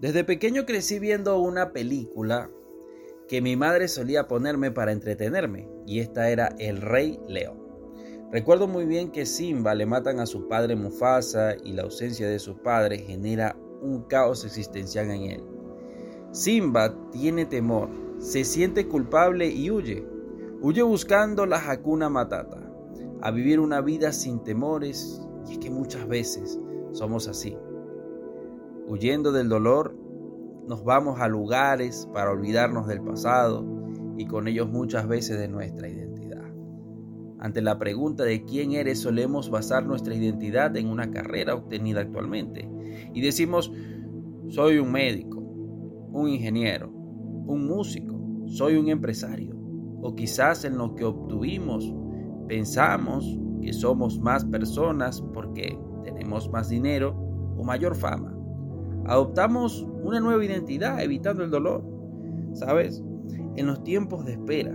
Desde pequeño crecí viendo una película que mi madre solía ponerme para entretenerme, y esta era El Rey León. Recuerdo muy bien que Simba le matan a su padre Mufasa y la ausencia de su padre genera un caos existencial en él. Simba tiene temor, se siente culpable y huye. Huye buscando la Hakuna Matata, a vivir una vida sin temores, y es que muchas veces somos así. Huyendo del dolor, nos vamos a lugares para olvidarnos del pasado y con ellos muchas veces de nuestra identidad. Ante la pregunta de quién eres solemos basar nuestra identidad en una carrera obtenida actualmente y decimos, soy un médico, un ingeniero, un músico, soy un empresario o quizás en lo que obtuvimos pensamos que somos más personas porque tenemos más dinero o mayor fama adoptamos una nueva identidad evitando el dolor. ¿Sabes? En los tiempos de espera,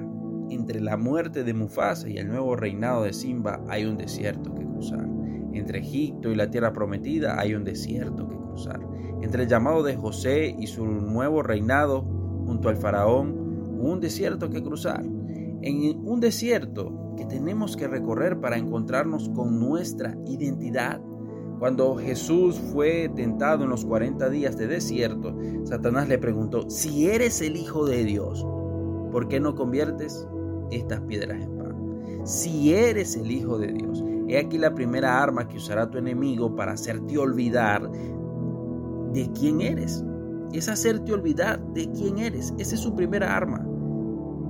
entre la muerte de Mufasa y el nuevo reinado de Simba hay un desierto que cruzar. Entre Egipto y la tierra prometida hay un desierto que cruzar. Entre el llamado de José y su nuevo reinado junto al faraón, un desierto que cruzar. En un desierto que tenemos que recorrer para encontrarnos con nuestra identidad cuando Jesús fue tentado en los 40 días de desierto, Satanás le preguntó, si eres el Hijo de Dios, ¿por qué no conviertes estas piedras en pan? Si eres el Hijo de Dios, he aquí la primera arma que usará tu enemigo para hacerte olvidar de quién eres. Es hacerte olvidar de quién eres. Esa es su primera arma.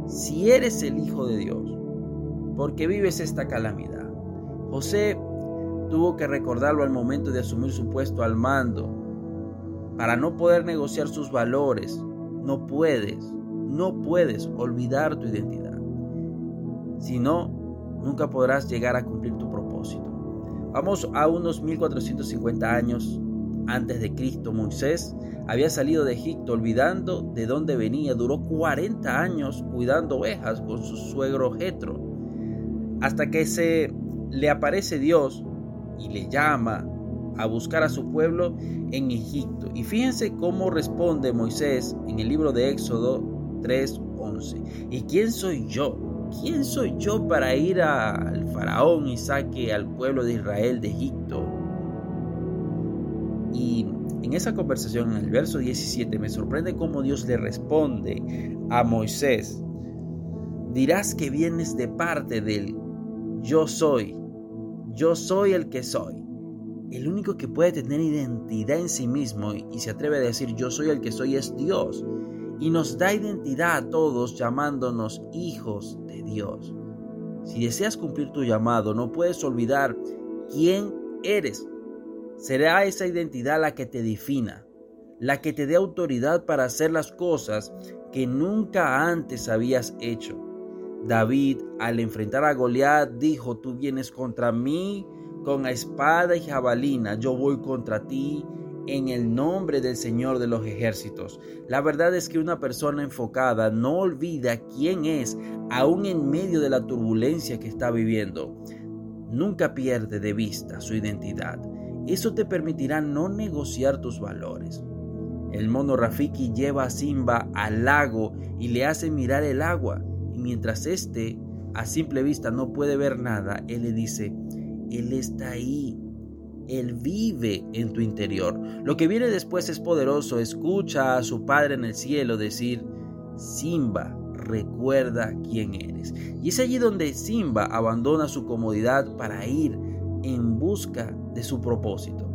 Si eres el Hijo de Dios, ¿por qué vives esta calamidad? José tuvo que recordarlo al momento de asumir su puesto al mando. Para no poder negociar sus valores, no puedes, no puedes olvidar tu identidad. Si no, nunca podrás llegar a cumplir tu propósito. Vamos a unos 1450 años antes de Cristo. Moisés había salido de Egipto olvidando de dónde venía. Duró 40 años cuidando ovejas con su suegro Jetro. Hasta que se le aparece Dios y le llama a buscar a su pueblo en Egipto. Y fíjense cómo responde Moisés en el libro de Éxodo 3:11. ¿Y quién soy yo? ¿Quién soy yo para ir al faraón y saque al pueblo de Israel de Egipto? Y en esa conversación, en el verso 17, me sorprende cómo Dios le responde a Moisés. Dirás que vienes de parte del yo soy yo soy el que soy. El único que puede tener identidad en sí mismo y se atreve a decir yo soy el que soy es Dios. Y nos da identidad a todos llamándonos hijos de Dios. Si deseas cumplir tu llamado, no puedes olvidar quién eres. Será esa identidad la que te defina, la que te dé autoridad para hacer las cosas que nunca antes habías hecho. David, al enfrentar a Goliat, dijo, tú vienes contra mí con espada y jabalina, yo voy contra ti en el nombre del Señor de los ejércitos. La verdad es que una persona enfocada no olvida quién es, aún en medio de la turbulencia que está viviendo. Nunca pierde de vista su identidad. Eso te permitirá no negociar tus valores. El mono Rafiki lleva a Simba al lago y le hace mirar el agua mientras éste a simple vista no puede ver nada, Él le dice, Él está ahí. Él vive en tu interior. Lo que viene después es poderoso. Escucha a su Padre en el cielo decir, Simba, recuerda quién eres. Y es allí donde Simba abandona su comodidad para ir en busca de su propósito.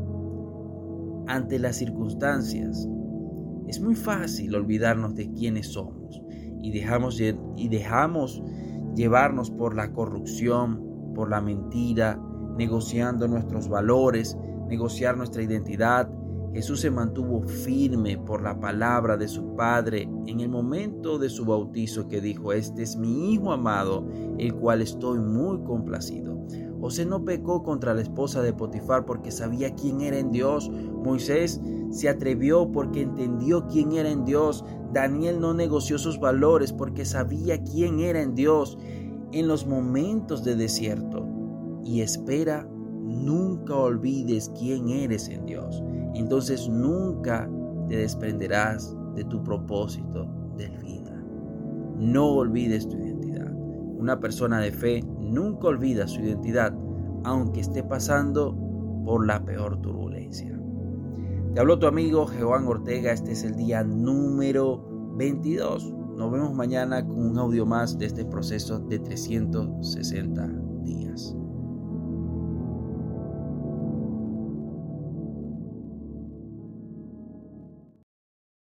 Ante las circunstancias, es muy fácil olvidarnos de quiénes somos y dejamos, y dejamos llevarnos por la corrupción, por la mentira, negociando nuestros valores, negociar nuestra identidad. Jesús se mantuvo firme por la palabra de su Padre en el momento de su bautizo que dijo, este es mi Hijo amado, el cual estoy muy complacido. José no pecó contra la esposa de Potifar porque sabía quién era en Dios. Moisés se atrevió porque entendió quién era en Dios. Daniel no negoció sus valores porque sabía quién era en Dios. En los momentos de desierto y espera, nunca olvides quién eres en Dios. Entonces nunca te desprenderás de tu propósito de vida. No olvides tu identidad. Una persona de fe nunca olvida su identidad, aunque esté pasando por la peor turbulencia. Te habló tu amigo Jehová Ortega, este es el día número 22. Nos vemos mañana con un audio más de este proceso de 360 días.